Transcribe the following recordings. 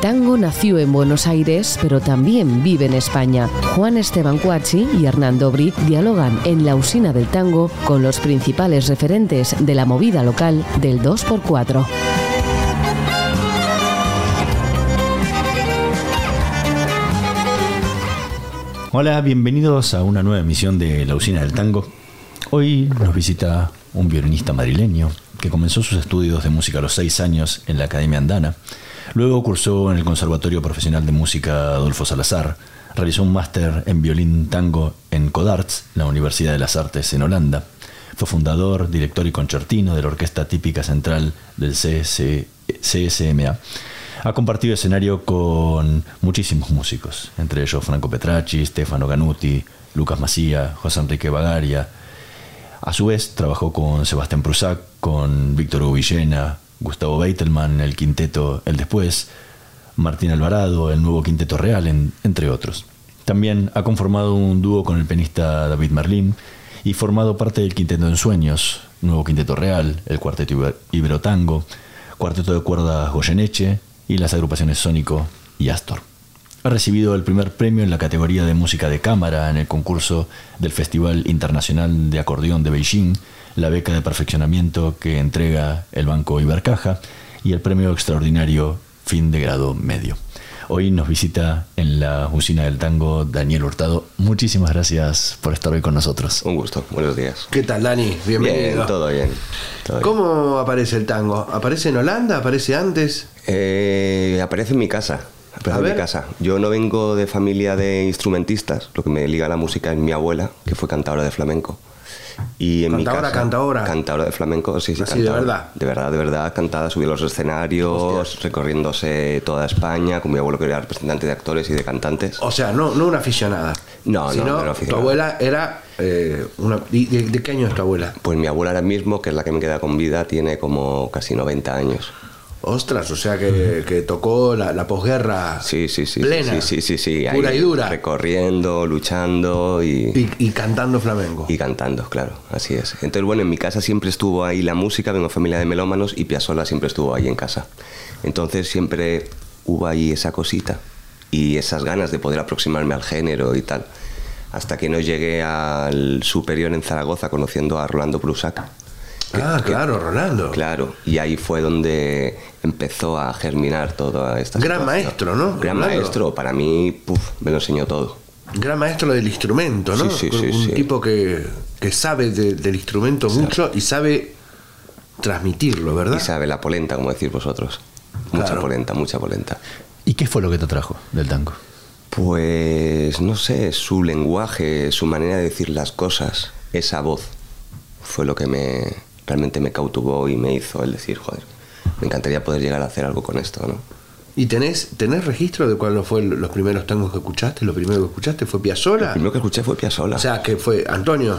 Tango nació en Buenos Aires, pero también vive en España. Juan Esteban Cuachi y Hernán Dobri dialogan en la usina del tango con los principales referentes de la movida local del 2x4. Hola, bienvenidos a una nueva emisión de La Usina del Tango. Hoy nos visita un violinista madrileño que comenzó sus estudios de música a los seis años en la Academia Andana. Luego cursó en el Conservatorio Profesional de Música Adolfo Salazar. Realizó un máster en violín tango en Codarts, la Universidad de las Artes en Holanda. Fue fundador, director y concertino de la Orquesta Típica Central del CSMA. Ha compartido escenario con muchísimos músicos, entre ellos Franco Petracci, Stefano Ganuti, Lucas Macía, José Enrique Bagaria. A su vez, trabajó con Sebastián Prusac, con Víctor Hugo Villena, Gustavo Beitelman, el quinteto El Después, Martín Alvarado, el nuevo Quinteto Real, entre otros. También ha conformado un dúo con el pianista David Merlín y formado parte del Quinteto en Sueños, nuevo Quinteto Real, el Cuarteto Ibero Tango, Cuarteto de Cuerdas Goyeneche, y las agrupaciones Sónico y Astor. Ha recibido el primer premio en la categoría de música de cámara en el concurso del Festival Internacional de Acordeón de Beijing, la beca de perfeccionamiento que entrega el Banco Ibercaja y el premio extraordinario fin de grado medio. Hoy nos visita en la usina del tango Daniel Hurtado. Muchísimas gracias por estar hoy con nosotros. Un gusto, buenos días. ¿Qué tal, Dani? Bienvenido. Bien, todo bien. ¿Cómo aparece el tango? ¿Aparece en Holanda? ¿Aparece antes? Eh, aparece en mi casa. Aparece en mi casa. Yo no vengo de familia de instrumentistas. Lo que me liga a la música es mi abuela, que fue cantadora de flamenco. Y en cantadora, mi casa, cantadora. Cantadora de flamenco, sí, sí. Así, de verdad. De verdad, de verdad, cantada, subió los escenarios, recorriéndose toda España, con mi abuelo que era representante de actores y de cantantes. O sea, no, no una aficionada. No, no, no, Tu abuela era. Eh, una, de, ¿De qué año es tu abuela? Pues mi abuela ahora mismo, que es la que me queda con vida, tiene como casi 90 años. Ostras, o sea que, tocó la, posguerra sí, sí, sí, plena, sí, sí, sí, pura y dura. Recorriendo, luchando y, y, cantando flamenco. Y cantando, claro, así es. Entonces, bueno, en mi casa siempre estuvo ahí la música, vengo de familia de melómanos y Piazzolla siempre estuvo ahí en casa. Entonces siempre hubo ahí esa cosita y esas ganas de poder aproximarme al género y tal. Hasta que no llegué al superior en Zaragoza conociendo a Rolando Prusac Ah, claro, Rolando. Claro, y ahí fue donde empezó a germinar toda esta Gran maestro, ¿no? Gran maestro, para mí, puf, me lo enseñó todo. Gran maestro del instrumento, ¿no? Sí, sí, sí, Un tipo que, sabe del instrumento mucho y sabe transmitirlo, ¿verdad? Y sabe la polenta, como decís vosotros. Mucha polenta, mucha polenta. ¿Y qué fue lo que te trajo del tango? Pues no sé, su lenguaje, su manera de decir las cosas, esa voz, fue lo que me, realmente me cautivó y me hizo el decir, joder, me encantaría poder llegar a hacer algo con esto, ¿no? ¿Y tenés, tenés registro de cuáles fueron los primeros tangos que escuchaste? ¿Lo primero que escuchaste fue Piazzolla? Lo primero que escuché fue Piazzolla. O sea, que fue Antonio,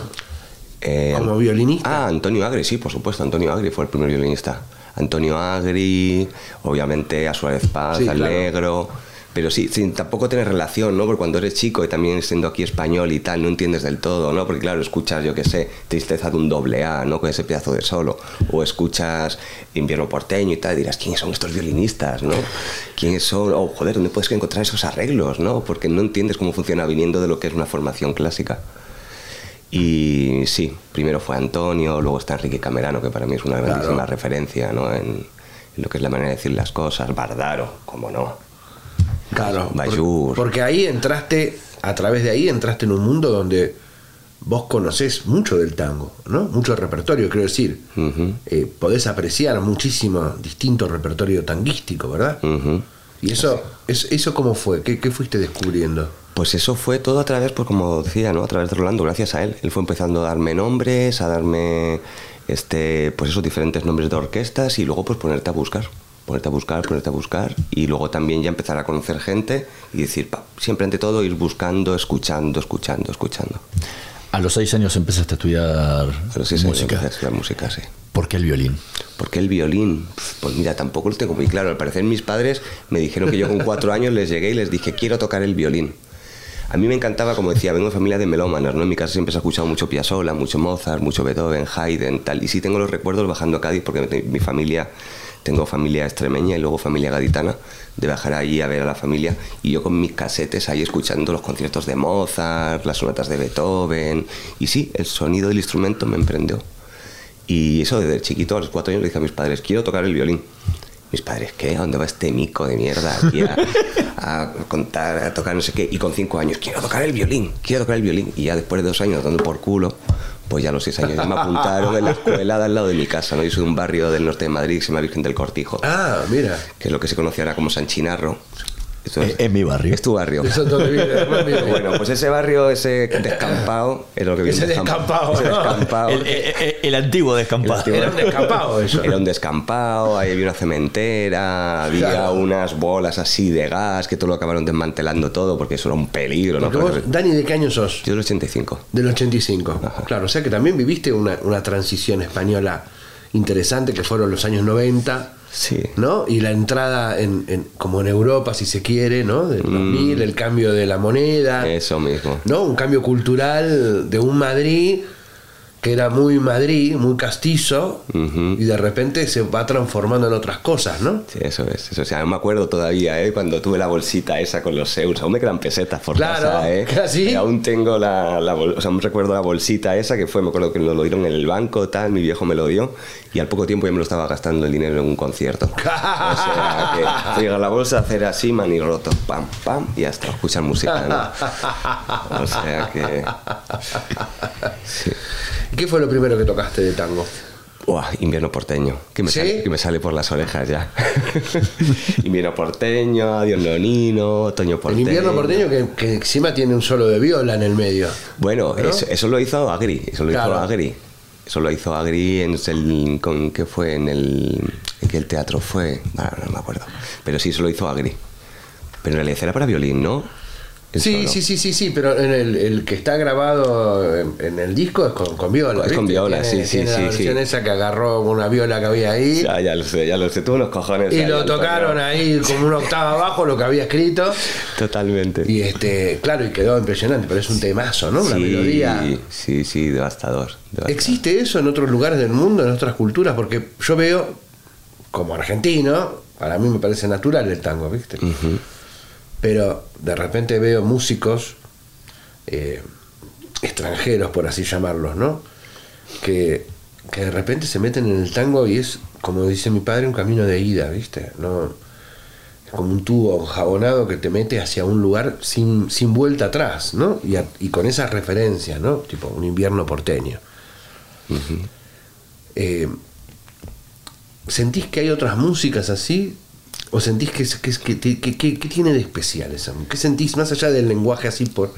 eh, como violinista. Ah, Antonio Agri, sí, por supuesto, Antonio Agri fue el primer violinista. Antonio Agri, obviamente a Suárez Paz, sí, Negro pero sí, sin tampoco tener relación, ¿no? Porque cuando eres chico y también siendo aquí español y tal, no entiendes del todo, ¿no? Porque claro, escuchas, yo qué sé, Tristeza de un doble A, ¿no? Con ese pedazo de solo. O escuchas Invierno porteño y tal, y dirás, ¿quiénes son estos violinistas, no? ¿Quiénes son? O, oh, joder, ¿dónde puedes encontrar esos arreglos, no? Porque no entiendes cómo funciona viniendo de lo que es una formación clásica. Y sí, primero fue Antonio, luego está Enrique Camerano, que para mí es una grandísima referencia, ¿no? En, en, lo que es la manera de decir las cosas, Bardaro, como no Claro. Porque ahí entraste, a través de ahí entraste en un mundo donde vos conocés mucho del tango, ¿no? Mucho repertorio, quiero decir. Eh, podés apreciar muchísimo distinto repertorio tanguístico, ¿verdad? ¿Y eso, eso cómo fue? ¿Qué, ¿Qué, fuiste descubriendo? Pues eso fue todo a través, pues como decía, ¿no? A través de Rolando, gracias a él. Él fue empezando a darme nombres, a darme este, pues esos diferentes nombres de orquestas y luego pues ponerte a buscar ponerte a buscar, ponerte a buscar y luego también ya empezar a conocer gente y decir, siempre ante todo ir buscando, escuchando, escuchando, escuchando. A los seis años empezaste a estudiar música. a música, sí. ¿Por qué el violín? ¿Por qué el violín? Pues mira, tampoco lo tengo muy claro. Al parecer mis padres me dijeron que yo con cuatro años les llegué y les dije, quiero tocar el violín. A mí me encantaba, como decía, vengo de familia de melómanos, ¿no? En mi casa siempre se ha escuchado mucho Piazzolla, mucho Mozart, mucho Beethoven, Haydn, tal. Y sí tengo los recuerdos bajando a Cádiz porque mi familia tengo familia extremeña y luego familia gaditana, de bajar ahí a ver a la familia y yo con mis casetes ahí escuchando los conciertos de Mozart, las sonatas de Beethoven y sí, el sonido del instrumento me emprendió. Y eso desde chiquito, a los cuatro años, le dije a mis padres, quiero tocar el violín. Mis padres, ¿qué? ¿A dónde va este mico de mierda aquí a, contar, a tocar no sé qué? Y con cinco años, quiero tocar el violín, quiero tocar el violín. Y ya después de dos años dando por culo, pues ya a los seis años ya me apuntaron en la escuela de al lado de mi casa, ¿no? Yo soy de un barrio del norte de Madrid que se llama Virgen del Cortijo. Ah, mira. Que es lo que se conocía ahora como San Chinarro. Es, mi barrio. Es tu barrio. bueno, pues ese barrio, ese descampado, era lo que Ese descampado. Ese descampado. El, antiguo descampado. era un descampado eso. Era un descampado, ahí había una cementera, había unas bolas así de gas que todo lo acabaron desmantelando todo porque eso era un peligro. ¿no? Dani, ¿de qué año sos? Yo del 85. Del 85. Claro, o sea que también viviste una, una transición española interesante que fueron los años 90 Sí. ¿No? Y la entrada en, como en Europa, si se quiere, ¿no? Del 2000, mm. el cambio de la moneda. Eso mismo. ¿No? Un cambio cultural de un Madrid que era muy Madrid, muy castizo, y de repente se va transformando en otras cosas, ¿no? Sí, eso es. Eso, o sea, me acuerdo todavía, ¿eh? Cuando tuve la bolsita esa con los euros, aún me quedan pesetas por casa, ¿eh? Y aún tengo la, la o sea, me recuerdo la bolsita esa que fue, me acuerdo que nos lo dieron en el banco, tal, mi viejo me lo dio, y al poco tiempo ya me lo estaba gastando el dinero en un concierto. o sea, que la bolsa, hacer así, man y roto, pam, pam, y hasta escuchar música, ¿no? O sea que... Sí. ¿Qué fue lo primero que tocaste de tango? invierno porteño, que me, sale, que me sale por las orejas ya. invierno porteño, Adiós Nonino, otoño porteño. El invierno porteño que, encima tiene un solo de viola en el medio. Bueno, eso, lo hizo Agri, eso lo hizo Agri. Eso lo hizo Agri en el, con qué fue en el en que el teatro fue, no me acuerdo, pero sí eso lo hizo Agri. Pero en realidad era para violín, ¿no? Sí, sí, sí, sí, sí, pero en el, el que está grabado en, el disco es con, con viola. Es con viola, sí, sí, tiene sí. La versión esa que agarró una viola que había ahí. Ya, ya lo sé, ya lo sé, tuvo unos cojones. Y lo tocaron ahí como una octava abajo lo que había escrito. Totalmente. Y este, claro, y quedó impresionante, pero es un temazo, ¿no? Una melodía. Sí, sí, devastador, ¿Existe eso en otros lugares del mundo, en otras culturas? Porque yo veo, como argentino, para mí me parece natural el tango, ¿viste? Pero de repente veo músicos eh, extranjeros, por así llamarlos, ¿no? Que, de repente se meten en el tango y es, como dice mi padre, un camino de ida, ¿viste? No, es como un tubo enjabonado que te mete hacia un lugar sin, sin vuelta atrás, ¿no? Y, con esa referencia, ¿no? Tipo un invierno porteño. Eh, ¿Sentís que hay otras músicas así? ¿O sentís que, que, tiene de especial eso? ¿Qué sentís más allá del lenguaje así por,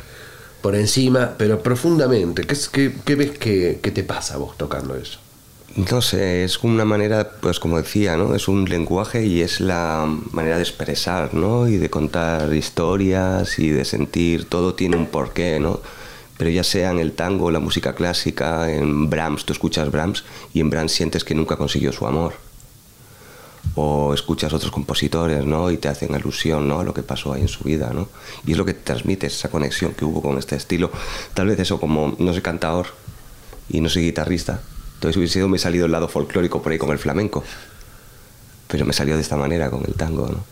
por encima, pero profundamente? ¿Qué, qué, ves que, te pasa vos tocando eso? No sé, es una manera, pues como decía, ¿no? Es un lenguaje y es la manera de expresar, ¿no? Y de contar historias y de sentir, todo tiene un porqué, ¿no? Pero ya sea en el tango, la música clásica, en Brahms, tú escuchas Brahms y en Brahms sientes que nunca consiguió su amor o escuchas otros compositores, ¿no? Y te hacen alusión, ¿no? A lo que pasó ahí en su vida, ¿no? Y es lo que te transmite esa conexión que hubo con este estilo. Tal vez eso, como no soy cantador y no soy guitarrista, entonces hubiese sido, me salido el lado folclórico por ahí con el flamenco. Pero me salió de esta manera con el tango, ¿no?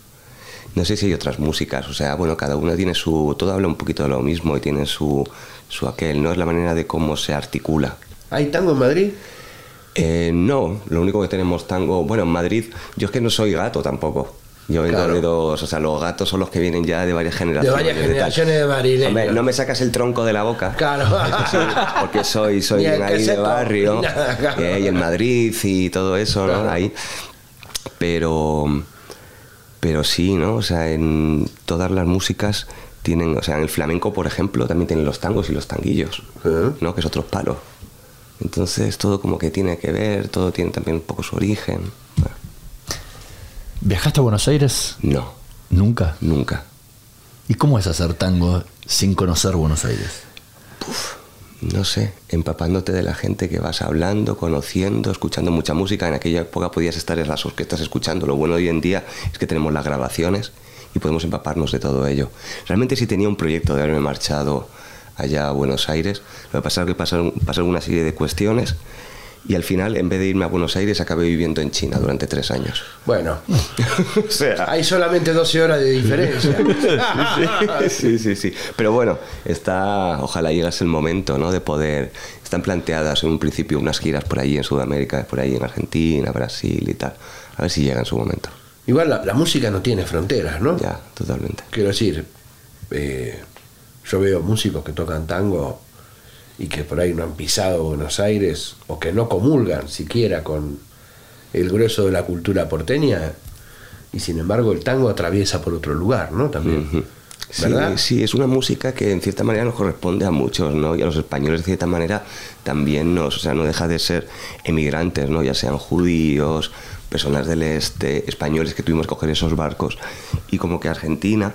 No sé si hay otras músicas, o sea, bueno, cada una tiene su. Todo habla un poquito de lo mismo y tiene su, su aquel, ¿no? Es la manera de cómo se articula. ¿Hay tango en Madrid? Eh, no, lo único que tenemos tango, bueno, en Madrid, yo es que no soy gato tampoco. Yo vengo de dos, o sea, los gatos son los que vienen ya de varias generaciones. De varias generaciones de, madrileños. no me sacas el tronco de la boca. Claro. porque soy, soy ahí de barrio, y en Madrid y todo eso, ¿no? Ahí. Pero, pero sí, ¿no? O sea, en todas las músicas tienen, o sea, en el flamenco, por ejemplo, también tienen los tangos y los tanguillos, ¿no? Que es otro palo. Entonces todo como que tiene que ver, todo tiene también un poco su origen. ¿Viajaste a Buenos Aires? No. ¿Nunca? Nunca. ¿Y cómo es hacer tango sin conocer Buenos Aires? no sé, empapándote de la gente que vas hablando, conociendo, escuchando mucha música. En aquella época podías estar en las orquestas escuchando. Lo bueno hoy en día es que tenemos las grabaciones y podemos empaparnos de todo ello. Realmente si tenía un proyecto de haberme marchado allá a Buenos Aires. Lo que pasa es que pasaron, pasaron una serie de cuestiones y al final, en vez de irme a Buenos Aires, acabé viviendo en China durante tres años. Bueno, o sea, hay solamente 12 horas de diferencia. sí, sí, sí, Pero bueno, está, ojalá llegase el momento ¿no? de poder. Están planteadas en un principio unas giras por ahí en Sudamérica, por ahí en Argentina, Brasil y tal. A ver si llega en su momento. Igual la, música no tiene fronteras, ¿no? Ya, totalmente. Quiero decir, eh, yo veo músicos que tocan tango y que por ahí no han pisado Buenos Aires o que no comulgan siquiera con el grueso de la cultura porteña y sin embargo el tango atraviesa por otro lugar, ¿no? También. ¿verdad? Sí, es una música que en cierta manera nos corresponde a muchos, ¿no? Y a los españoles de cierta manera también nos, o sea, no deja de ser emigrantes, ¿no? Ya sean judíos, personas del este, españoles que tuvimos que coger esos barcos y como que Argentina,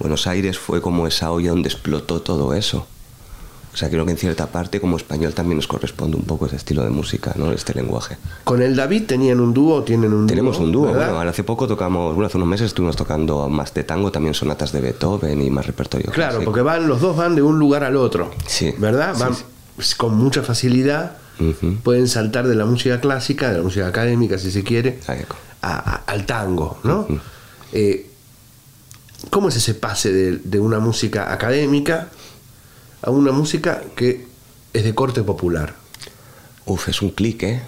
Buenos Aires fue como esa olla donde explotó todo eso. O sea, creo que en cierta parte como español también nos corresponde un poco ese estilo de música, ¿no? Este lenguaje. ¿Con el David tenían un dúo tienen un Tenemos un dúo, bueno, hace poco tocamos, bueno, hace unos meses estuvimos tocando más de tango, también sonatas de Beethoven y más repertorio. Claro, porque van, los dos van de un lugar al otro. Sí. ¿Verdad? Van con mucha facilidad, pueden saltar de la música clásica, de la música académica, si se quiere, al tango, ¿no? Eh, ¿Cómo es ese pase de, de una música académica a una música que es de corte popular. Uf, es un clic, ¿eh?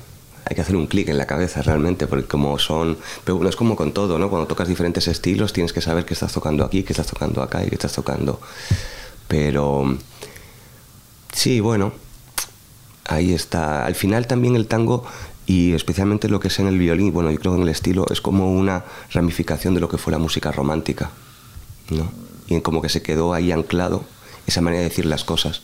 Hay que hacer un clic en la cabeza realmente, porque como son... Pero bueno, es como con todo, ¿no? Cuando tocas diferentes estilos tienes que saber qué estás tocando aquí, qué estás tocando acá y qué estás tocando. Pero... Sí, bueno, ahí está. Al final también el tango y especialmente lo que es en el violín, bueno, yo creo que en el estilo es como una ramificación de lo que fue la música romántica, ¿no? Y como que se quedó ahí anclado esa manera de decir las cosas.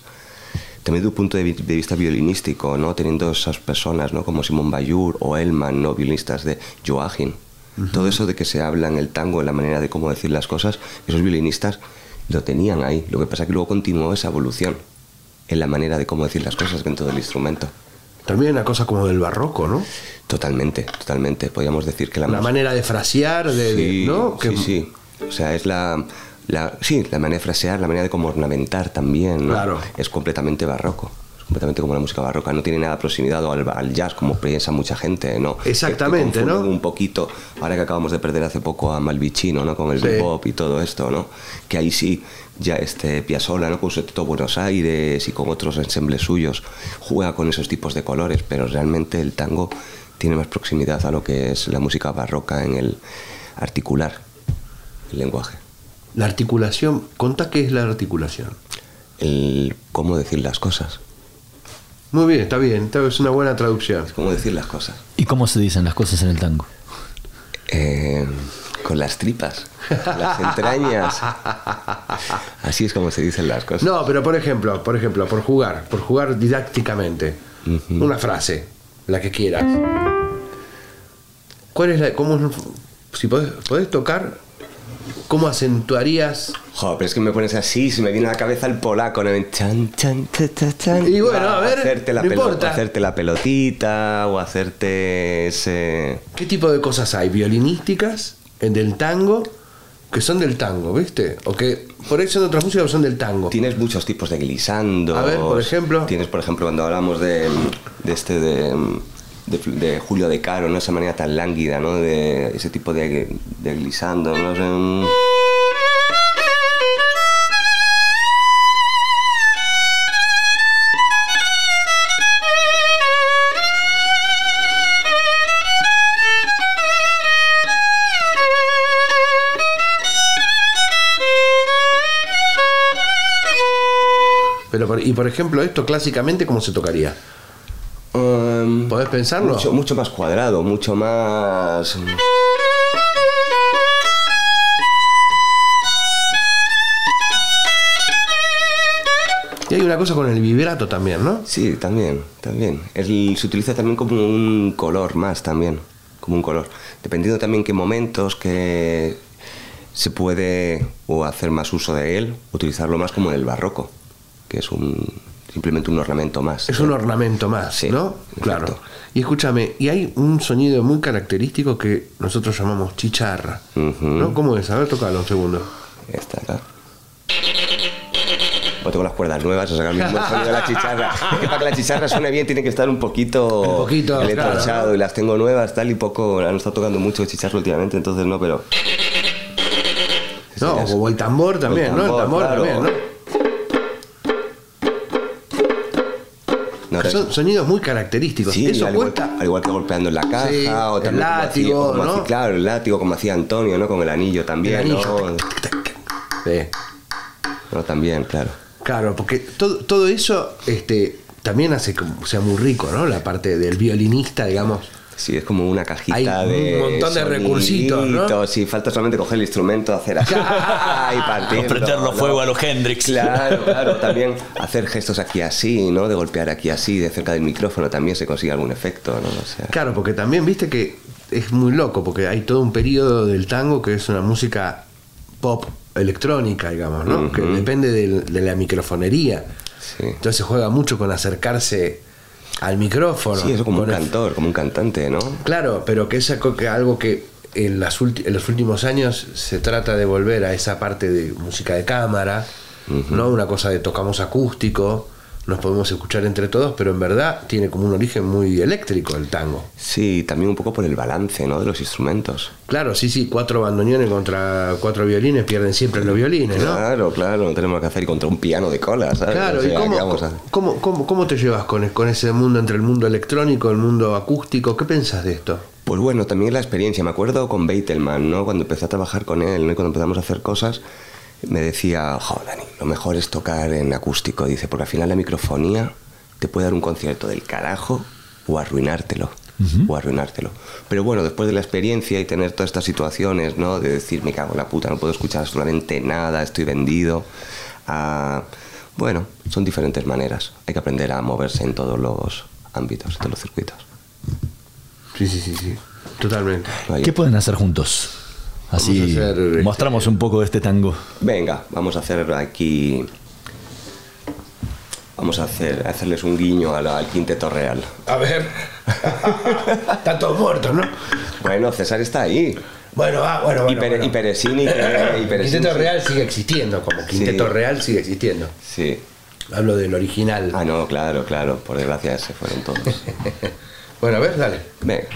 También de un punto de, vista violinístico, ¿no? teniendo esas personas ¿no? como Simón Bayur o Elman, ¿no? violinistas de Joachim. Todo eso de que se habla en el tango, en la manera de cómo decir las cosas, esos violinistas lo tenían ahí. Lo que pasa es que luego continuó esa evolución en la manera de cómo decir las cosas dentro del instrumento. También una cosa como del barroco, ¿no? Totalmente, totalmente. Podríamos decir que la... La manera de frasear, de, ¿no? Sí, sí. O sea, es la la, sí, la manera de frasear, la manera de como ornamentar también, Claro. Es completamente barroco. Es completamente como la música barroca. No tiene nada proximidad al, jazz, como piensa mucha gente, ¿no? Exactamente, ¿no? Un poquito, ahora que acabamos de perder hace poco a Malvicino, ¿no? Con el sí. pop y todo esto, ¿no? Que ahí sí, ya este Piazzolla, ¿no? Con su todo Buenos Aires y con otros ensembles suyos, juega con esos tipos de colores, pero realmente el tango tiene más proximidad a lo que es la música barroca en el articular, el lenguaje. La articulación, conta qué es la articulación. El cómo decir las cosas. Muy bien, está bien, es una buena traducción. cómo decir las cosas. ¿Y cómo se dicen las cosas en el tango? Eh, con las tripas, las entrañas. Así es como se dicen las cosas. No, pero por ejemplo, por ejemplo, por jugar, por jugar didácticamente, una frase, la que quieras. ¿Cuál es la, cómo, si podés, podés tocar ¿Cómo acentuarías? Jo, pero es que me pones así, se me viene a la cabeza el polaco, ¿no? Chan, chan, chan, Y bueno, a ver, hacerte la, hacerte la pelotita o hacerte ese... ¿Qué tipo de cosas hay? ¿Violinísticas? ¿En del tango? Que son del tango, ¿viste? O que por eso son de otras músicas o son del tango. Tienes muchos tipos de glissando. A ver, por ejemplo. Tienes, por ejemplo, cuando hablamos de, de este de de, Julio de Caro, ¿no? Esa manera tan lánguida, ¿no? De ese tipo de, de glisando, ¿no? Pero, y por ejemplo, esto clásicamente, ¿cómo se tocaría? Um, ¿Podés pensarlo? Mucho, mucho más cuadrado, mucho más... Y hay una cosa con el vibrato también, ¿no? Sí, también, también. se utiliza también como un color más también, como un color. Dependiendo también qué momentos que se puede o hacer más uso de él, utilizarlo más como en el barroco, que es un, simplemente un ornamento más. Es un ornamento más, ¿no? Claro. Y escúchame, y hay un sonido muy característico que nosotros llamamos chicharra. ¿No? ¿Cómo es? A ver, tocalo un segundo. Esta acá. o tengo las cuerdas nuevas, o el mismo sonido de la chicharra. Es que para que la chicharra suene bien tiene que estar un poquito, un poquito y las tengo nuevas, tal y poco, han estado tocando mucho chicharra últimamente, entonces no, pero... No, como el tambor también, ¿no? El tambor también, ¿no? Son sonidos muy característicos. Sí, Eso al, igual, al, igual, que golpeando en la caja o también el látigo, ¿no? claro, el látigo como hacía Antonio, ¿no? Con el anillo también, el anillo. ¿no? Sí. No, también, claro. Claro, porque todo, todo eso este, también hace que sea muy rico, ¿no? La parte del violinista, digamos Sí, es como una cajita de. Un montón de recursitos, ¿no? Sí, falta solamente coger el instrumento, hacer así y partir. Prenderlo fuego a los Hendrix. Claro, claro. También hacer gestos aquí así, ¿no? De golpear aquí así, de cerca del micrófono también se consigue algún efecto, ¿no? O sea, claro, porque también viste que es muy loco, porque hay todo un periodo del tango que es una música pop electrónica, digamos, ¿no? Que depende de, la microfonería. Sí. Entonces se juega mucho con acercarse al micrófono. Sí, eso como un cantor, como un cantante, ¿no? Claro, pero que es algo que en, las en los últimos años se trata de volver a esa parte de música de cámara, ¿no? Una cosa de tocamos acústico, nos podemos escuchar entre todos, pero en verdad tiene como un origen muy eléctrico el tango. Sí, también un poco por el balance ¿no? de los instrumentos. Claro, sí, sí, cuatro bandoneones contra cuatro violines pierden siempre los violines, ¿no? Claro, claro, no tenemos que hacer contra un piano de cola, ¿sabes? Claro, ¿y cómo, cómo, cómo, te llevas con, con ese mundo entre el mundo electrónico, el mundo acústico? ¿Qué pensás de esto? Pues bueno, también la experiencia. Me acuerdo con Beitelman, ¿no? Cuando empecé a trabajar con él, ¿no? cuando empezamos a hacer cosas, me decía, joder, Dani, lo mejor es tocar en acústico, dice, porque al final la microfonía te puede dar un concierto del carajo o arruinártelo. O arruinártelo. Pero bueno, después de la experiencia y tener todas estas situaciones, ¿no? De decir, me cago en la puta, no puedo escuchar absolutamente nada, estoy vendido. bueno, son diferentes maneras. Hay que aprender a moverse en todos los ámbitos, en todos los circuitos. Sí, sí, sí, sí. Totalmente. ¿Qué pueden hacer juntos? Así este, mostramos un poco de este tango. Venga, vamos a hacer aquí. Vamos a hacer hacerles un guiño al, quinteto real. A ver. Están todos muertos, ¿no? Bueno, César está ahí. Bueno, ah, bueno, bueno. Y, y Peresini. Quinteto Real sigue existiendo, como Quinteto Real sigue existiendo. Sí. Hablo del original. Ah, no, claro, claro. Por desgracia se fueron todos. bueno, a ver, dale. Venga.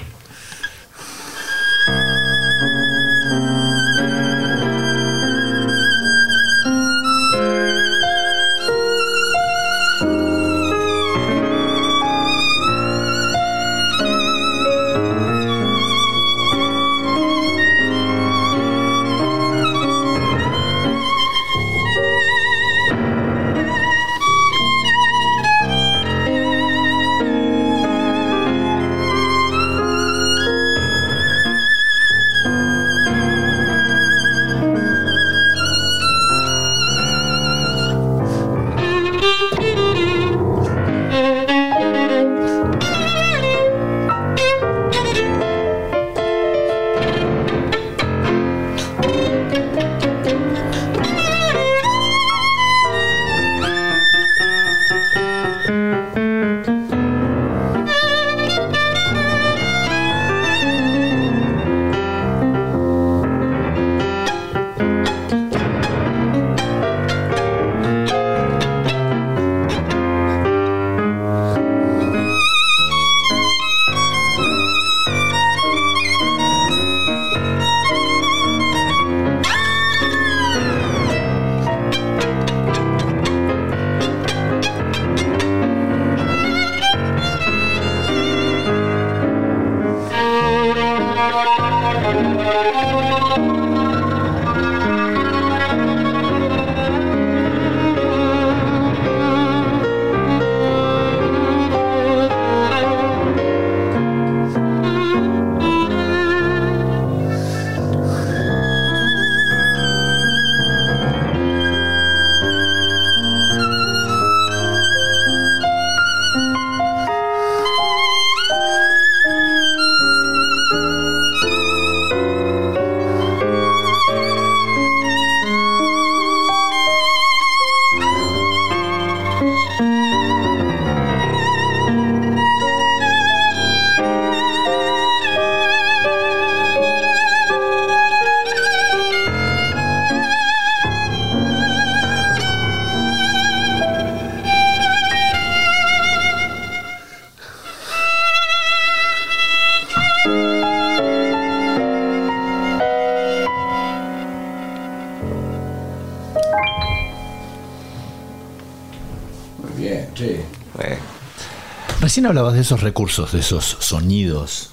Recién hablabas de esos recursos, de esos sonidos,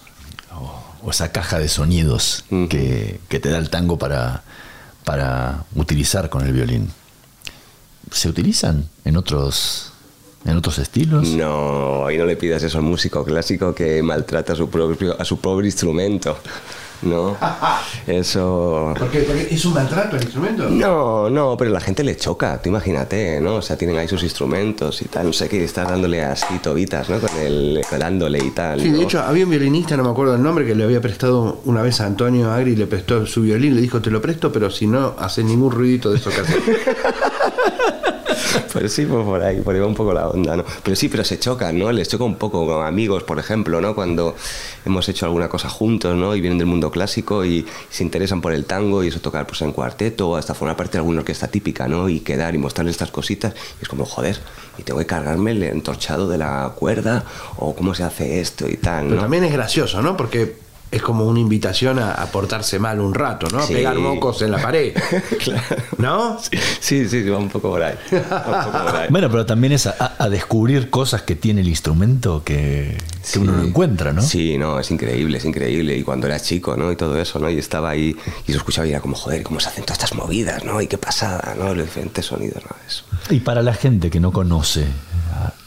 o, esa caja de sonidos que, que, te da el tango para, para utilizar con el violín. ¿Se utilizan en otros, en otros estilos? No, ahí no le pidas eso al músico clásico que maltrata a su propio, a su pobre instrumento. ¿No? Eso... ¿Por qué? es un maltrato el instrumento? No, no, pero la gente le choca, tú imagínate, ¿no? O sea, tienen ahí sus instrumentos y tal, no sé qué, estás dándole así tobitas, ¿no? Con el dándole y tal. Sí, de hecho, había un violinista, no me acuerdo el nombre, que le había prestado una vez a Antonio Agri, le prestó su violín, le dijo, te lo presto, pero si no haces ningún ruidito de eso que haces. pues sí, pues por ahí, por ahí va un poco la onda, ¿no? Pero sí, pero se chocan, ¿no? Les choca un poco con amigos, por ejemplo, ¿no? Cuando hemos hecho alguna cosa juntos, ¿no? Y vienen del mundo clásico y se interesan por el tango y eso tocar pues en cuarteto o hasta formar parte de alguna orquesta típica, ¿no? Y quedar y mostrarles estas cositas y es como, joder, y tengo que cargarme el entorchado de la cuerda o cómo se hace esto y tal, ¿no? Pero también es gracioso, ¿no? Porque es como una invitación a, portarse mal un rato, ¿no? A pegar mocos en la pared. ¿No? Sí, sí, va un poco por ahí. bueno, pero también es a, descubrir cosas que tiene el instrumento que, uno no encuentra, ¿no? Sí, no, es increíble, es increíble. Y cuando era chico, ¿no? Y todo eso, ¿no? Y estaba ahí y lo escuchaba y era como, joder, ¿cómo se hacen todas estas movidas, ¿no? Y qué pasada, ¿no? Los diferentes sonidos, ¿no? Eso. Y para la gente que no conoce,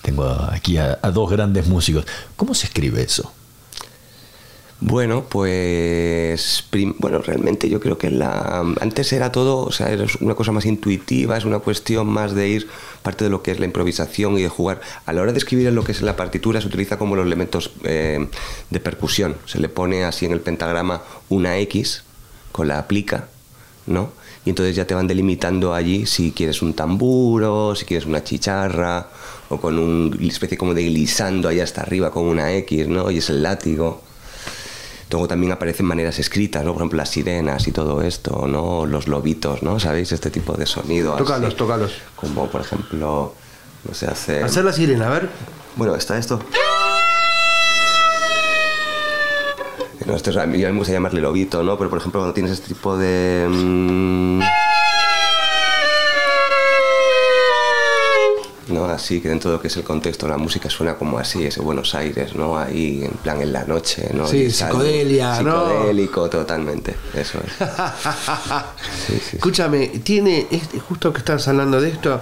tengo aquí a dos grandes músicos, ¿cómo se escribe eso? Bueno, pues bueno, realmente yo creo que la antes era todo, o sea, era una cosa más intuitiva, es una cuestión más de ir parte de lo que es la improvisación y de jugar. A la hora de escribir en lo que es la partitura se utiliza como los elementos eh, de percusión. Se le pone así en el pentagrama una X con la aplica, ¿no? Y entonces ya te van delimitando allí si quieres un tamburo, si quieres una chicharra o con una especie como de glissando ahí hasta arriba con una X, ¿no? Y es el látigo. Luego también aparecen maneras escritas, ¿no? Por ejemplo, las sirenas y todo esto, ¿no? Los lobitos, ¿no? ¿Sabéis? Este tipo de sonido. Tócalos, tócalos. Como, por ejemplo, no sé, hace... Hacer la sirena, a ver. Bueno, está esto. No, esto es, a mí me gusta llamarle lobito, ¿no? Pero, por ejemplo, cuando tienes este tipo de... Mm, ¿no? Así que dentro de lo que es el contexto la música suena como así, ese Buenos Aires, ¿no? Ahí en plan en la noche, ¿no? Sí, psicodelia, Psicodélico totalmente, eso es. Escúchame, tiene, justo que estás hablando de esto,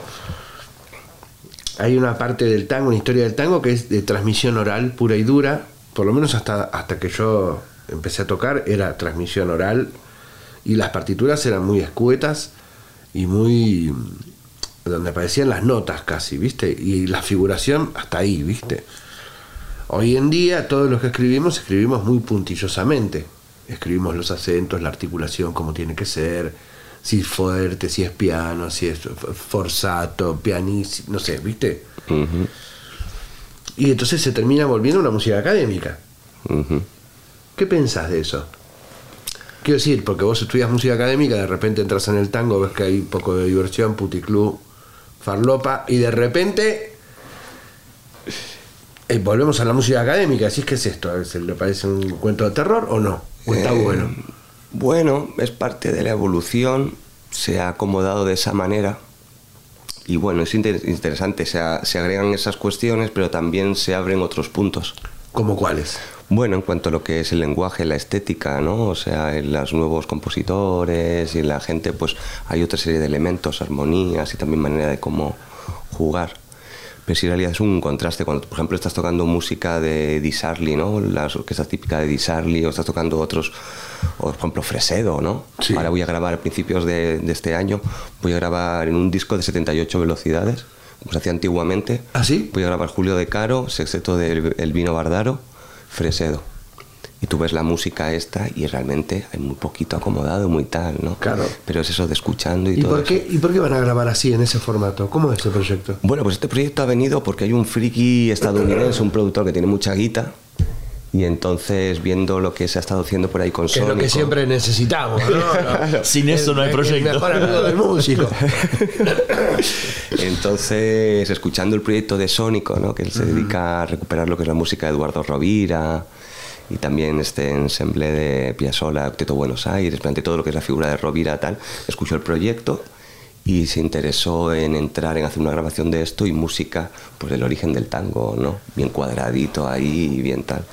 hay una parte del tango, una historia del tango que es de transmisión oral pura y dura, por lo menos hasta, hasta que yo empecé a tocar era transmisión oral y las partituras eran muy escuetas y muy donde aparecían las notas casi, ¿viste? Y la figuración hasta ahí, ¿viste? Hoy en día todos los que escribimos escribimos muy puntillosamente. Escribimos los acentos, la articulación como tiene que ser, si es fuerte, si es piano, si es forzato, pianísimo, no sé, ¿viste? Y entonces se termina volviendo una música académica. ¿Qué pensás de eso? Quiero decir, porque vos estudias música académica, de repente entras en el tango, ves que hay un poco de diversión, puticlub, farlopa, y de repente eh, volvemos a la música académica. Así es que es esto, a ¿le parece un cuento de terror o no? ¿O está eh, bueno? Bueno, es parte de la evolución, se ha acomodado de esa manera. Y bueno, es interesante, se, se agregan esas cuestiones, pero también se abren otros puntos. ¿Como cuáles? Bueno, en cuanto a lo que es el lenguaje, la estética, ¿no? O sea, en los nuevos compositores y la gente, pues hay otra serie de elementos, armonías y también manera de cómo jugar. Pero si en realidad es un contraste. Cuando, por ejemplo, estás tocando música de Disarli, ¿no? La orquesta típica de Disarli, o estás tocando otros, o por ejemplo, Fresedo, ¿no? Ahora voy a grabar a principios de, este año, voy a grabar en un disco de 78 velocidades, como se hacía antiguamente. ¿Ah, sí? Voy a grabar Julio de Caro, sexteto del El Vino Bardaro Fresedo. Y tú ves la música esta y realmente hay muy poquito acomodado, muy tal, ¿no? Claro. Pero es eso de escuchando y, ¿Y todo. Por qué, ¿Y por qué van a grabar así, en ese formato? ¿Cómo es este proyecto? Bueno, pues este proyecto ha venido porque hay un friki estadounidense, un productor que tiene mucha guita, y entonces, viendo lo que se ha estado haciendo por ahí con Sónico... Es lo que siempre necesitamos, ¿no? Sin eso no hay proyecto. El mejor amigo del músico. entonces, escuchando el proyecto de Sónico, ¿no? que él se dedica a recuperar lo que es la música de Eduardo Rovira y también este ensemble de Piazzolla, Octeto Buenos Aires, durante todo lo que es la figura de Rovira, tal, escucho el proyecto y se interesó en entrar en hacer una grabación de esto y música, pues del origen del tango, ¿no? Bien cuadradito ahí y bien tal.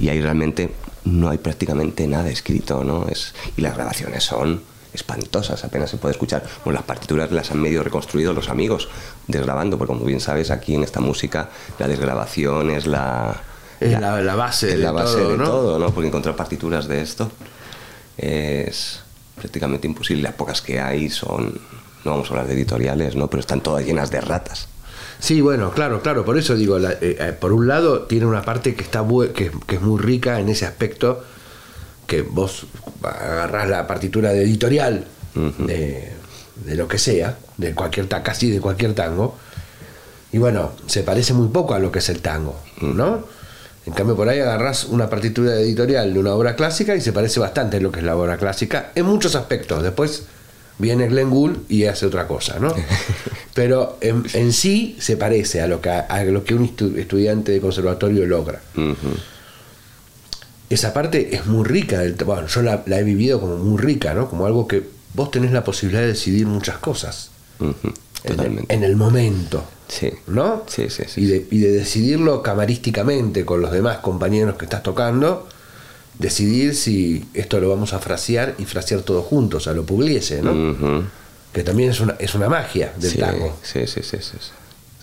Y ahí realmente no hay prácticamente nada escrito, ¿no? Es, y las grabaciones son espantosas, apenas se puede escuchar. Pues las partituras las han medio reconstruido los amigos desgrabando, porque como bien sabes, aquí en esta música la desgrabación es la... la, base, de, la base todo, de todo, ¿no? Porque encontrar partituras de esto es prácticamente imposible. Las pocas que hay son, no vamos a hablar de editoriales, ¿no? Pero están todas llenas de ratas. Sí, bueno, claro, claro, por eso digo, eh, eh, por un lado tiene una parte que, está que, que es muy rica en ese aspecto, que vos agarrás la partitura de editorial de, lo que sea, de cualquier casi de cualquier tango, y bueno, se parece muy poco a lo que es el tango, ¿no? En cambio, por ahí agarrás una partitura editorial de una obra clásica y se parece bastante a lo que es la obra clásica en muchos aspectos. Después viene Glenn Gould y hace otra cosa, ¿no? Pero en, sí se parece a lo que, a lo que un estudiante de conservatorio logra esa parte es muy rica. bueno, yo la, he vivido como muy rica, ¿no? Como algo que vos tenés la posibilidad de decidir muchas cosas. en, el, momento. Sí. ¿No? Sí, sí, sí. Y de, y de, decidirlo camarísticamente con los demás compañeros que estás tocando, decidir si esto lo vamos a frasear y frasear todos juntos, a lo Pugliese, ¿no? Que también es una, es una magia del tango. Sí, sí, sí, sí.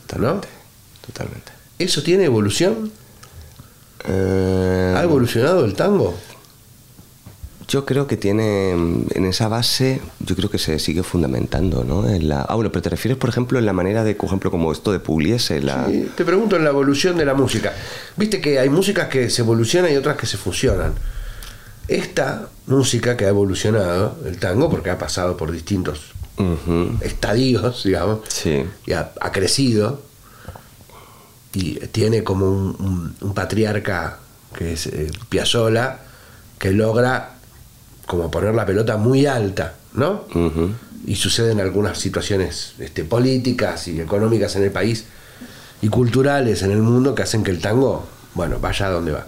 Totalmente. Totalmente. ¿Eso tiene evolución? ¿Ha evolucionado el tango? Yo creo que tiene, en esa base, yo creo que se sigue fundamentando, ¿no? En la, ah, bueno, pero te refieres, por ejemplo, en la manera de, por ejemplo, como esto de Pugliese, la... Sí, te pregunto en la evolución de la música. Viste que hay músicas que se evolucionan y otras que se fusionan. Esta música que ha evolucionado, el tango, porque ha pasado por distintos estadios, digamos, y ha crecido, y tiene como un, patriarca que es eh, Piazzola que logra como poner la pelota muy alta, ¿no? Y suceden algunas situaciones este, políticas y económicas en el país y culturales en el mundo que hacen que el tango, bueno, vaya a donde va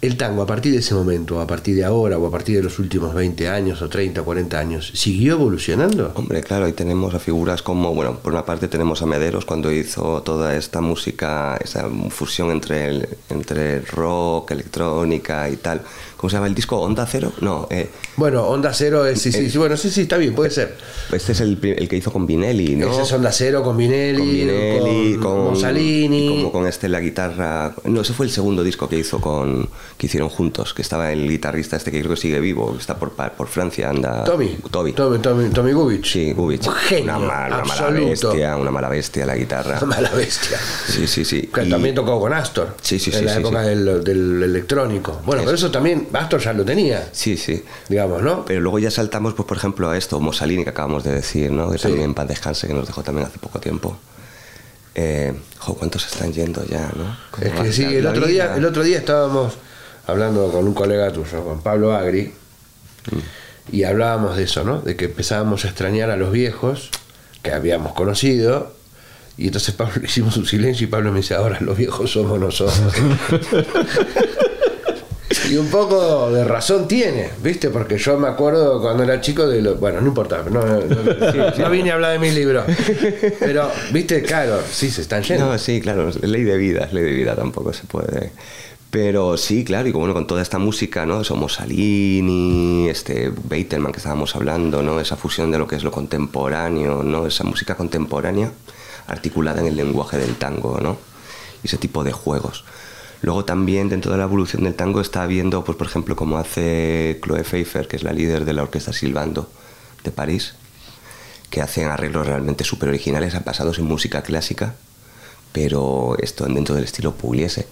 el tango a partir de ese momento, a partir de ahora o a partir de los últimos 20 años o 30 o 40 años, ¿siguió evolucionando? Hombre, claro, ahí tenemos a figuras como, bueno, por una parte tenemos a Mederos cuando hizo toda esta música, esa fusión entre, el, entre rock, electrónica y tal. ¿Cómo se llama el disco? ¿Onda Cero? No. Eh, bueno, Onda Cero es, sí, sí, eh, sí, bueno, sí, sí, está bien, puede ser. Este es el, el que hizo con Vinelli, ¿no? Ese es Onda Cero con Vinelli, con, Vinelli, con, Mussolini. como con este la guitarra. No, ese fue el segundo disco que hizo con que hicieron juntos, que estaba el guitarrista este que creo que sigue vivo, que está por, por Francia, anda. Tommy. Tommy. Tommy, Tommy, Tommy Gubich. Sí, Gubich. Genio, una, mala bestia, una mala bestia la guitarra. Una mala bestia. Sí, sí, sí. Que también tocó con Astor. Sí, sí, en la época del, del, electrónico. Bueno, pero eso también Astor ya lo tenía. Sí, sí. Digamos, ¿no? Pero luego ya saltamos, pues, por ejemplo, a esto, Mussolini, que acabamos de decir, ¿no? Que también Paz Descanse, que nos dejó también hace poco tiempo. Eh, ¿Cuántos están yendo ya, no? Es que sí, el otro, día, el otro día estábamos hablando con un colega tuyo, con Pablo Agri, mm. y hablábamos de eso, ¿no? De que empezábamos a extrañar a los viejos que habíamos conocido, y entonces Pablo hicimos un silencio y Pablo me dice, ahora los viejos somos nosotros. Y un poco de razón tiene, ¿viste? Porque yo me acuerdo cuando era chico de lo. Bueno, no importa, no, no, vine a hablar de mi libro. Pero, ¿viste? Claro, sí, se están yendo. No, sí, claro, ley de vida, ley de vida tampoco se puede. Pero sí, claro, y como con toda esta música, ¿no? Somos Salini, este Beitelman que estábamos hablando, ¿no? Esa fusión de lo que es lo contemporáneo, ¿no? Esa música contemporánea articulada en el lenguaje del tango, ¿no? Y ese tipo de juegos. Luego también dentro de la evolución del tango está habiendo, pues por ejemplo, como hace Chloe Pfeiffer, que es la líder de la orquesta Silbando de París, que hacen arreglos realmente súper originales, basados en música clásica, pero esto dentro del estilo Pugliese.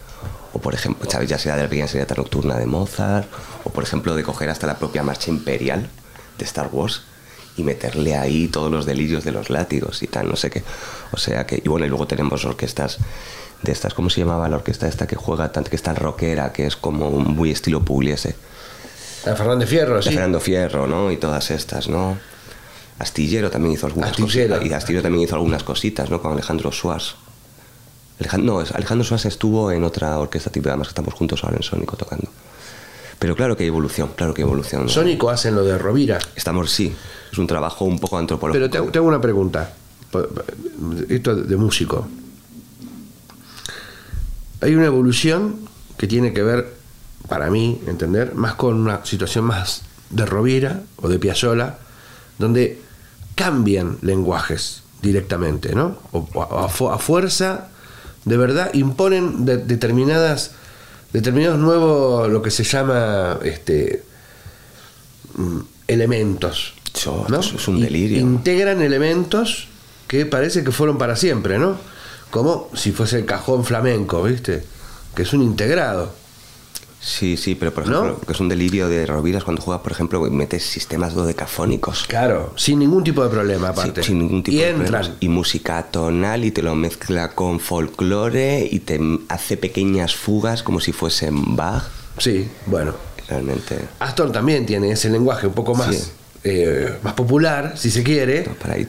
O por ejemplo, ya sea de la pequeña nocturna de Mozart, o por ejemplo de coger hasta la propia marcha imperial de Star Wars y meterle ahí todos los delirios de los látigos y tal, no sé qué. O sea que, y bueno, y luego tenemos orquestas de estas, ¿cómo se llamaba la orquesta esta que juega tanto, que está rockera, que es como muy estilo Pugliese? La Fernando Fierro, sí. Fernando Fierro, ¿no? Y todas estas, ¿no? Astillero también hizo algunas cositas. Y Astillero también hizo algunas cositas, ¿no? Con Alejandro Suárez. no, Alejandro Suárez estuvo en otra orquesta tipo, además que estamos juntos ahora en Sónico tocando. Pero claro que hay evolución, claro que hay evolución. Sónico hacen lo de Rovira. Estamos, sí, es un trabajo un poco antropológico. Pero te, hago una pregunta, esto de músico. Hay una evolución que tiene que ver, para mí, entender, más con una situación más de Rovira o de Piazzolla, donde cambian lenguajes directamente, ¿no? O, a, fuerza, de verdad, imponen determinadas, determinados nuevos, lo que se llama, este, mm, elementos. ¿no? Eso es un delirio. Integran elementos que parece que fueron para siempre, ¿no? Como si fuese el cajón flamenco, ¿viste? Que es un integrado. Sí, sí, pero por ejemplo, que es un delirio de Roviras cuando juega, por ejemplo, metes sistemas dodecafónicos. Claro, sin ningún tipo de problema, aparte. sin ningún tipo y de entran. Y música tonal y te lo mezcla con folclore y te hace pequeñas fugas como si fuesen Bach. Sí, bueno. Realmente. Aston también tiene ese lenguaje un poco más. Eh, más popular, si se quiere,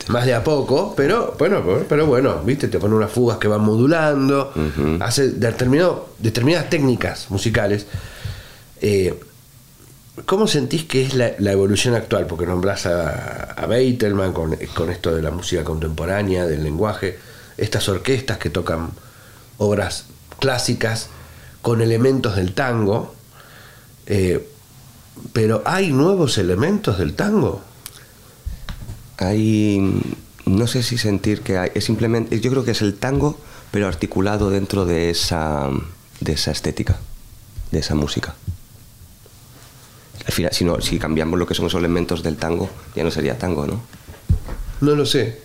más de a poco, pero bueno, pero bueno, viste, te pone unas fugas que van modulando, hace determinado, determinadas técnicas musicales. Eh, ¿Cómo sentís que es la, evolución actual? Porque nombrás a, a Beitelman con, esto de la música contemporánea, del lenguaje, estas orquestas que tocan obras clásicas con elementos del tango. Eh, pero hay nuevos elementos del tango. Hay, no sé si sentir que hay, es simplemente, yo creo que es el tango, pero articulado dentro de esa, de esa estética, de esa música. Al final, si, no, si cambiamos lo que son esos elementos del tango, ya no sería tango, ¿no? No lo sé.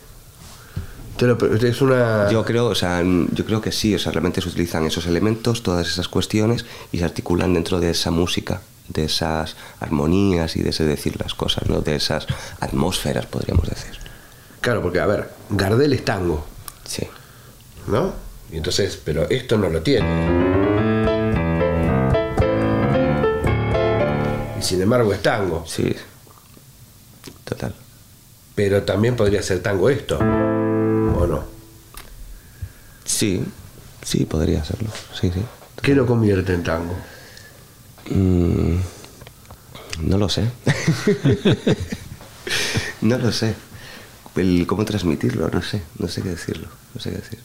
es una... Yo creo, o sea, yo creo que sí, o sea, realmente se utilizan esos elementos, todas esas cuestiones, y se articulan dentro de esa música de esas armonías y de ese decir las cosas, ¿no? de esas atmósferas, podríamos decir. Claro, porque, a ver, Gardel es tango. Sí. ¿No? Y entonces, pero esto no lo tiene. Y sin embargo es tango. Sí. Total. Pero también podría ser tango esto. ¿O no? Sí, sí, podría serlo. Sí, sí. ¿Qué lo convierte en tango? Mm, no lo sé. no lo sé. cómo transmitirlo, no sé, no sé qué decirlo, no sé qué decir.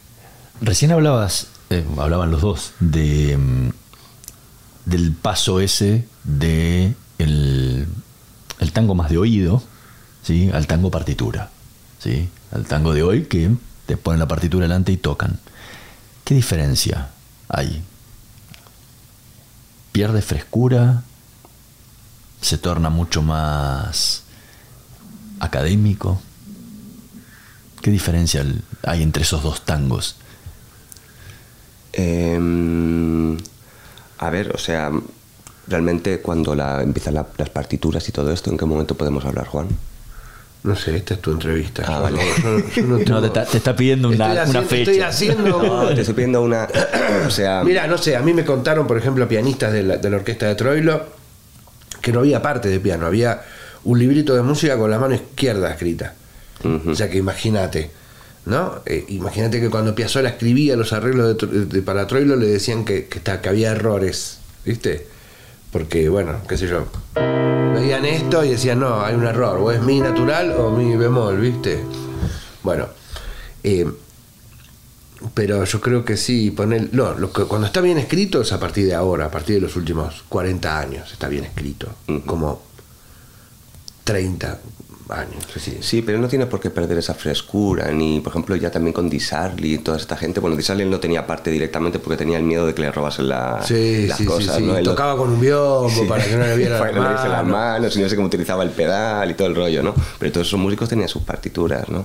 Recién hablabas, eh, hablaban los dos, de mm, del paso ese de el, el, tango más de oído, ¿sí? al tango partitura, ¿sí? al tango de hoy que te ponen la partitura delante y tocan. ¿Qué diferencia hay pierde frescura, se torna mucho más académico. ¿Qué diferencia hay entre esos dos tangos? Em, a ver, o sea, realmente cuando la, empiezan las partituras y todo esto, ¿en qué momento podemos hablar, Juan? No sé, esta es tu entrevista. Ah, vale. No, te, está, pidiendo una, fecha. Estoy haciendo... te estoy pidiendo una... o sea... Mira, no sé, a mí me contaron, por ejemplo, pianistas de la, orquesta de Troilo, que no había parte de piano, había un librito de música con la mano izquierda escrita. O sea que imagínate, ¿no? Eh, imagínate que cuando Piazzolla escribía los arreglos de, para Troilo le decían que, que, que había errores, ¿viste? Porque, bueno, qué sé yo. Veían esto y decían, no, hay un error, o es mi natural o mi bemol, ¿viste? Bueno, eh, pero yo creo que sí, poner. No, lo que, cuando está bien escrito es a partir de ahora, a partir de los últimos 40 años, está bien escrito. Como 30, años. Sí, pero no tiene por qué perder esa frescura, ni por ejemplo ya también con Disarly y toda esta gente. Bueno, Disarly no tenía parte directamente porque tenía el miedo de que le robasen la, las cosas. ¿no? Tocaba con un biombo para que no le viera las las manos y no sé cómo utilizaba el pedal y todo el rollo, ¿no? Pero todos esos músicos tenían sus partituras, ¿no?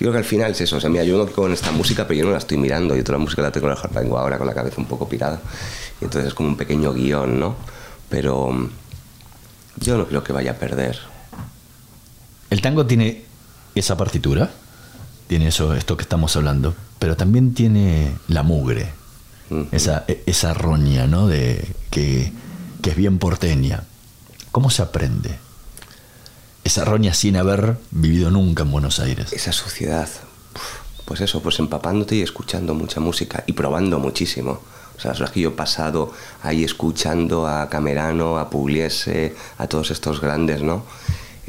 Yo creo que al final es eso, o sea, mira, yo no con esta música, pero yo no la estoy mirando, y toda la música la tengo, la tengo ahora con la cabeza un poco pirada, y entonces es como un pequeño guion, ¿no? Pero mm, yo no creo que vaya a perder el tango tiene esa partitura, tiene eso, esto que estamos hablando, pero también tiene la mugre, esa, e, esa roña, ¿no? De, que, es bien porteña. ¿Cómo se aprende? Esa roña sin haber vivido nunca en Buenos Aires. Esa suciedad. Pues eso, pues empapándote y escuchando mucha música y probando muchísimo. O sea, las que yo he pasado ahí escuchando a Camerano, a Pugliese, a todos estos grandes, ¿no?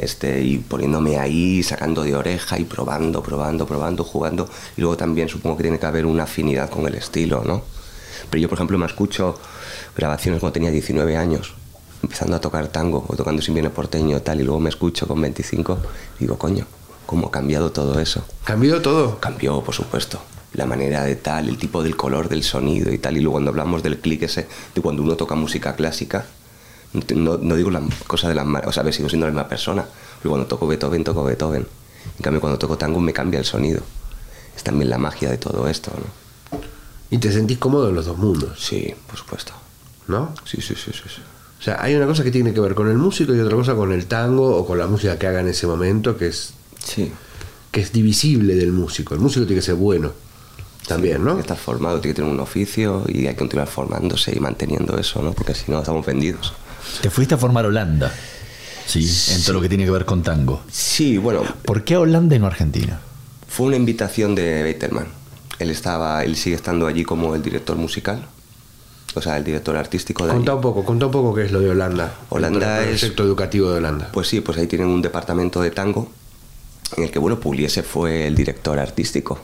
Este, y poniéndome ahí, sacando de oreja y probando, probando, probando, jugando. Y luego también supongo que tiene que haber una afinidad con el estilo, ¿no? Pero yo, por ejemplo, me escucho grabaciones cuando tenía 19 años, empezando a tocar tango o tocando sin viene porteño tal, y luego me escucho con 25 y digo, coño, ¿cómo ha cambiado todo eso? ¿Cambió todo? Cambió, por supuesto. La manera de tal, el tipo del color del sonido y tal. Y luego cuando hablamos del clic ese, de cuando uno toca música clásica, no, no digo la cosa de las O sea, a ver, sigo siendo la misma persona. Pero cuando toco Beethoven, toco Beethoven. En cambio, cuando toco tango me cambia el sonido. Es también la magia de todo esto, ¿no? ¿Y te sentís cómodo en los dos mundos? Sí, por supuesto. ¿No? Sí, sí, sí, sí. sí. O sea, hay una cosa que tiene que ver con el músico y otra cosa con el tango o con la música que haga en ese momento que es, sí. que es divisible del músico. El músico tiene que ser bueno también, ¿no? Tiene que estar formado, tiene que tener un oficio y hay que continuar formándose y manteniendo eso, ¿no? Porque si no, estamos vendidos. Te fuiste a formar Holanda, ¿sí? En todo lo que tiene que ver con tango. Sí, bueno. ¿Por qué Holanda y no Argentina? Fue una invitación de Beiterman. Él, estaba, él sigue estando allí como el director musical o sea, el director artístico de Conta un poco, conta un poco qué es lo de Holanda. Holanda el proyecto educativo de Holanda. Pues sí, pues ahí tienen un departamento de tango en el que, bueno, Pugliese fue el director artístico.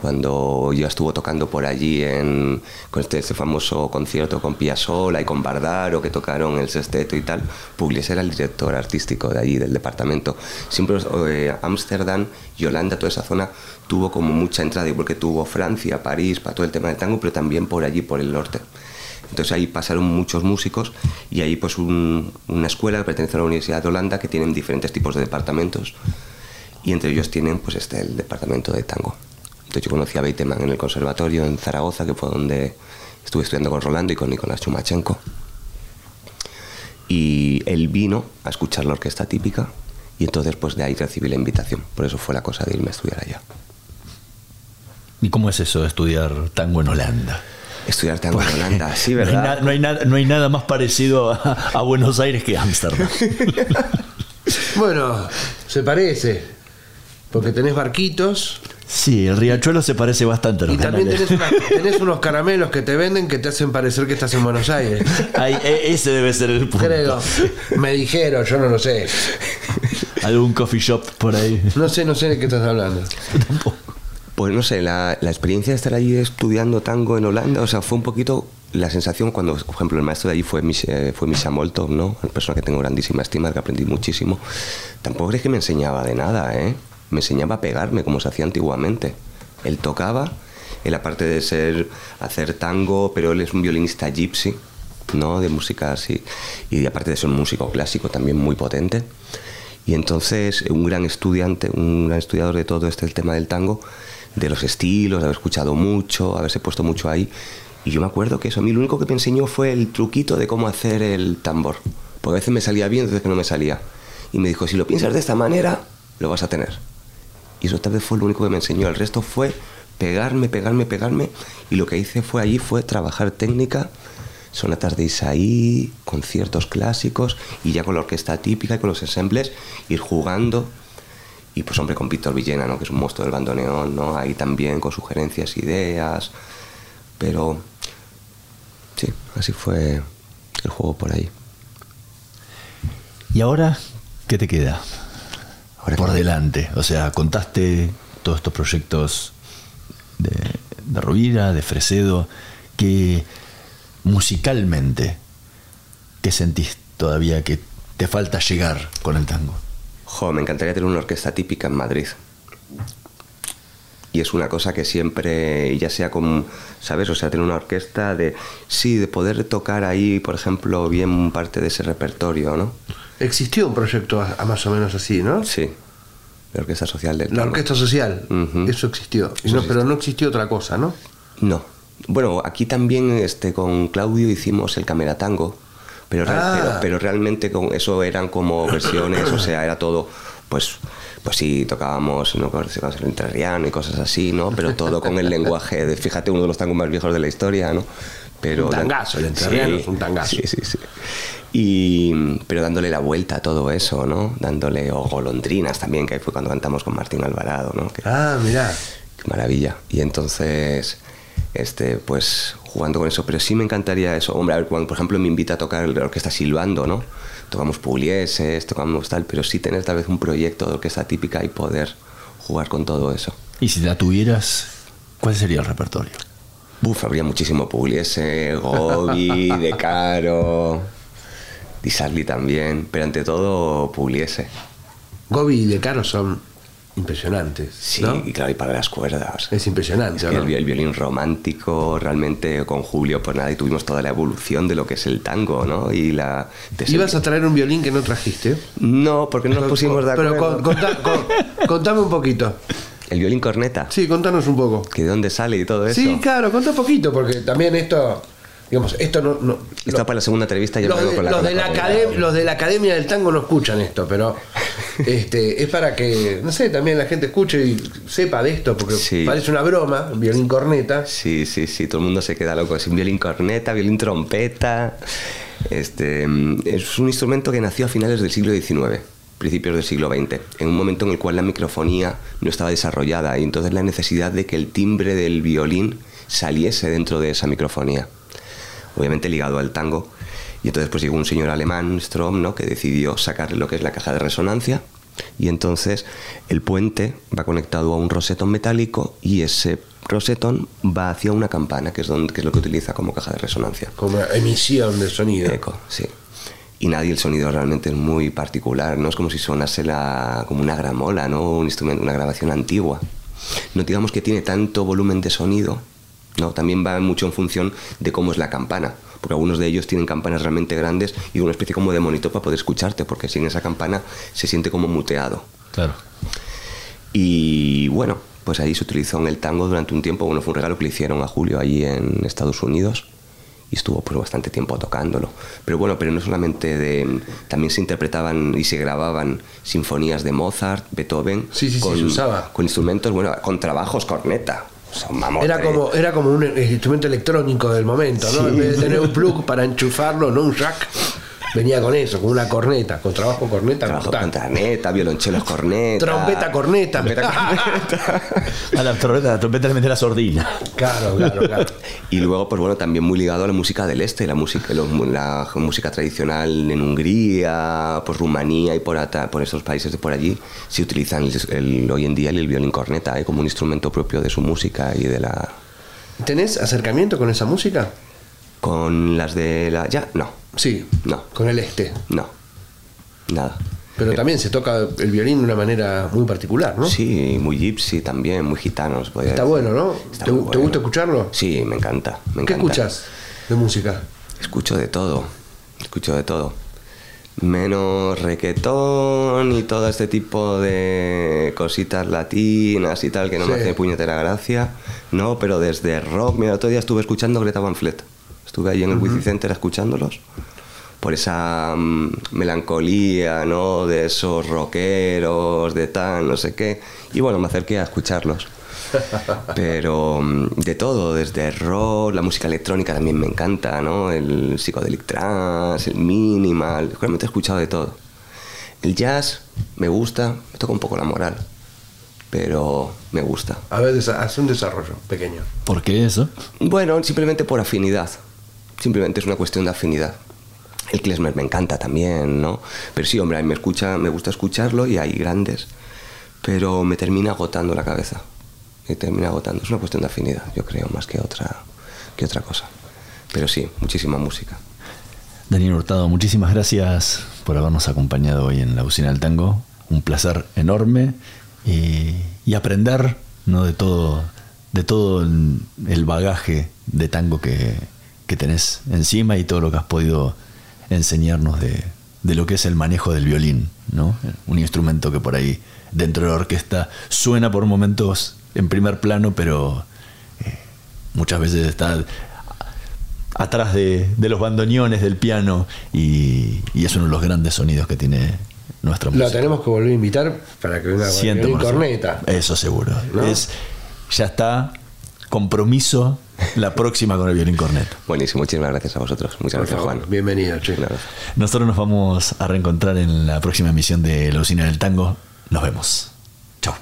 Cuando yo estuvo tocando por allí en, con este, famoso concierto con Piazzolla y con Bardaro que tocaron el sexteto y tal, Pugliese era el director artístico de allí, del departamento. Siempre eh, Ámsterdam y Holanda, toda esa zona, tuvo como mucha entrada, porque tuvo Francia, París, para todo el tema del tango, pero también por allí, por el norte. Entonces ahí pasaron muchos músicos y ahí pues una escuela que pertenece a la Universidad de Holanda que tienen diferentes tipos de departamentos y entre ellos tienen pues este el departamento de tango. Entonces yo conocí a Beiteman en el conservatorio en Zaragoza, que fue donde estuve estudiando con Rolando y con Nicolás Chumachenko. Y él vino a escuchar la orquesta típica y entonces pues de ahí recibí la invitación. Por eso fue la cosa de irme a estudiar allá. ¿Y cómo es eso de estudiar tango en Holanda? Estudiar tango en Holanda, sí, ¿verdad? No hay, no hay, nada más parecido a, Buenos Aires que Ámsterdam. bueno, se parece. Porque tenés barquitos. Sí, el riachuelo se parece bastante a los Y también tenés, unos caramelos que te venden que te hacen parecer que estás en Buenos Aires. E, ese debe ser el punto. Creo. Me dijeron, yo no lo sé. ¿Algún coffee shop por ahí? No sé, no sé de qué estás hablando. tampoco. Pues no sé, la, experiencia de estar allí estudiando tango en Holanda, o sea, fue un poquito la sensación cuando, por ejemplo, el maestro de allí fue, eh, fue Misha Molto, ¿no? Una persona que tengo grandísima estima, que aprendí muchísimo. Tampoco crees que me enseñaba de nada, ¿eh? Me enseñaba a pegarme como se hacía antiguamente. Él tocaba, él aparte de ser, hacer tango, pero él es un violinista gypsy, ¿no? De música así. Y aparte de ser un músico clásico también muy potente. Y entonces, un gran estudiante, un gran estudiador de todo este tema del tango, de los estilos, de haber escuchado mucho, haberse puesto mucho ahí. Y yo me acuerdo que eso a mí lo único que me enseñó fue el truquito de cómo hacer el tambor. Porque a veces me salía bien, a veces que no me salía. Y me dijo, si lo piensas de esta manera, lo vas a tener. Y eso tal vez fue lo único que me enseñó. El resto fue pegarme, pegarme, pegarme. Y lo que hice fue allí fue trabajar técnica, sonatas de Isaí, conciertos clásicos, y ya con la orquesta típica y con los ensembles, ir jugando y pues hombre con Víctor Villena, ¿no? que es un monstruo del bandoneón, ¿no? ahí también con sugerencias, ideas, pero sí, así fue el juego por ahí. ¿Y ahora qué te queda? Ahora por delante, o sea, contaste todos estos proyectos de, de Rovira, de Fresedo, que musicalmente, ¿qué sentís todavía que te falta llegar con el tango? me encantaría tener una orquesta típica en Madrid. Y es una cosa que siempre, ya sea como, ¿sabes? O sea, tener una orquesta de, sí, de poder tocar ahí, por ejemplo, bien parte de ese repertorio, ¿no? Existió un proyecto más o menos así, ¿no? Sí. La orquesta social del La orquesta social, eso existió. Pero no existió otra cosa, ¿no? No. Bueno, aquí también este, con Claudio hicimos el Cameratango Ah. Pero, pero, realmente con eso eran como versiones, o sea, era todo, pues, pues sí, tocábamos, no el entrerriano y cosas así, ¿no? Pero todo con el lenguaje de, fíjate, uno de los tangos más viejos de la historia, ¿no? Pero, un tangazo, el entrerriano es un tangazo. Sí, sí, sí. Y, pero dándole la vuelta a todo eso, ¿no? Dándole, o golondrinas también, que ahí fue cuando cantamos con Martín Alvarado, ¿no? ah, mira. Qué maravilla. Y entonces este, pues jugando con eso. Pero sí me encantaría eso. Hombre, a ver, cuando por ejemplo me invita a tocar la orquesta silbando, ¿no? Tocamos puglieses, tocamos tal, pero sí tener tal vez un proyecto de orquesta típica y poder jugar con todo eso. ¿Y si la tuvieras, cuál sería el repertorio? Buf, habría muchísimo Pugliese, Gobi, De Caro, Di Sarli también, pero ante todo Pugliese. Gobi y De Caro son impresionantes. Sí, y claro, y para las cuerdas. Es impresionante. el, violín romántico, realmente con Julio, pues nada, y tuvimos toda la evolución de lo que es el tango, ¿no? Y la. ¿Ibas a traer un violín que no trajiste? No, porque no nos pusimos de acuerdo. Pero contame un poquito. El violín corneta. Sí, contanos un poco. ¿Que de dónde sale y todo eso? Sí, claro, contá un poquito, porque también esto. Digamos, esto no. no esto para la segunda entrevista ya los, de, con la, los, de la academia, los de la Academia del Tango no escuchan esto, pero este, es para que, no sé, también la gente escuche y sepa de esto, porque parece una broma, un violín corneta. Sí, sí, sí, todo el mundo se queda loco. Es un violín corneta, violín trompeta. Este, es un instrumento que nació a finales del siglo XIX principios del siglo XX, en un momento en el cual la microfonía no estaba desarrollada y entonces la necesidad de que el timbre del violín saliese dentro de esa microfonía, obviamente ligado al tango. Y entonces pues llegó un señor alemán, Strom, ¿no? que decidió sacar lo que es la caja de resonancia y entonces el puente va conectado a un rosetón metálico y ese rosetón va hacia una campana, que es, donde, que es lo que utiliza como caja de resonancia. Como emisión de sonido. Eco, sí y nadie el sonido realmente es muy particular, no es como si sonase la, como una gramola, ¿no? un instrumento, una grabación antigua. No digamos que tiene tanto volumen de sonido, ¿no? también va mucho en función de cómo es la campana, porque algunos de ellos tienen campanas realmente grandes y una especie como de monitor para poder escucharte, porque sin esa campana se siente como muteado. Claro. Y bueno, pues ahí se utilizó en el tango durante un tiempo, bueno, fue un regalo que le hicieron a Julio allí en Estados Unidos y estuvo por bastante tiempo tocándolo. Pero bueno, pero no solamente de... También se interpretaban y se grababan sinfonías de Mozart, Beethoven, con, usaba. con instrumentos, bueno, con trabajos corneta. Era como, era como un instrumento electrónico del momento, ¿no? En vez de tener un plug para enchufarlo, no un jack venía con eso, con una corneta, con trabajo corneta. Trabajo con corneta, violonchelos corneta. Trompeta corneta. Trompeta corneta. a la trompeta, la trompeta le mete la sordina. Claro, claro, claro. Y luego, pues bueno, también muy ligado a la música del este, la música, la música tradicional en Hungría, por Rumanía y por, por esos países de por allí, se utilizan el, hoy en día el violín corneta ¿eh? como un instrumento propio de su música y de la... ¿Tenés acercamiento con esa música? Con las de la... Ya, no. Sí. No. Con el este. No. Nada. Pero también se toca el violín de una manera muy particular, ¿no? Sí, muy gypsy también, muy gitanos. Está bueno, ¿no? ¿Te, gusta escucharlo? Sí, me encanta, me ¿Qué escuchas de música? Escucho de todo, escucho de todo. Menos requetón y todo este tipo de cositas latinas y tal que no me hace puñetera gracia. No, pero desde rock, mira, el otro día estuve escuchando Greta Van Fleet. Estuve ahí en el uh Center escuchándolos por esa mm, melancolía, ¿no? De esos rockeros, de tal, no sé qué. Y bueno, me acerqué a escucharlos. Pero mm, de todo, desde rock, la música electrónica también me encanta, ¿no? El psychedelic trance, el minimal, realmente he escuchado de todo. El jazz me gusta, me toca un poco la moral, pero me gusta. A ver, hace un desarrollo pequeño. ¿Por qué eso? Bueno, simplemente por afinidad simplemente es una cuestión de afinidad. El klezmer me encanta también, ¿no? Pero sí, hombre, a mí me, gusta escucharlo y hay grandes, pero me termina agotando la cabeza. Me termina agotando. Es una cuestión de afinidad, yo creo, más que otra, que otra cosa. Pero sí, muchísima música. Daniel Hurtado, muchísimas gracias por habernos acompañado hoy en la Usina del Tango. Un placer enorme y, y aprender ¿no? de todo de todo el bagaje de tango que, que tenés encima y todo lo que has podido enseñarnos de, lo que es el manejo del violín, ¿no? Un instrumento que por ahí dentro de la orquesta suena por momentos en primer plano, pero eh, muchas veces está atrás de, los bandoneones del piano y, es uno de los grandes sonidos que tiene nuestra música. Lo tenemos que volver a invitar para que venga con corneta. Eso seguro. Es, ya está compromiso la próxima con el violín cornet. Buenísimo, muchísimas gracias a vosotros. Muchas gracias. Juan. Bienvenido, chicos. Nosotros nos vamos a reencontrar en la próxima emisión de La Usina del Tango. Nos vemos. Chao.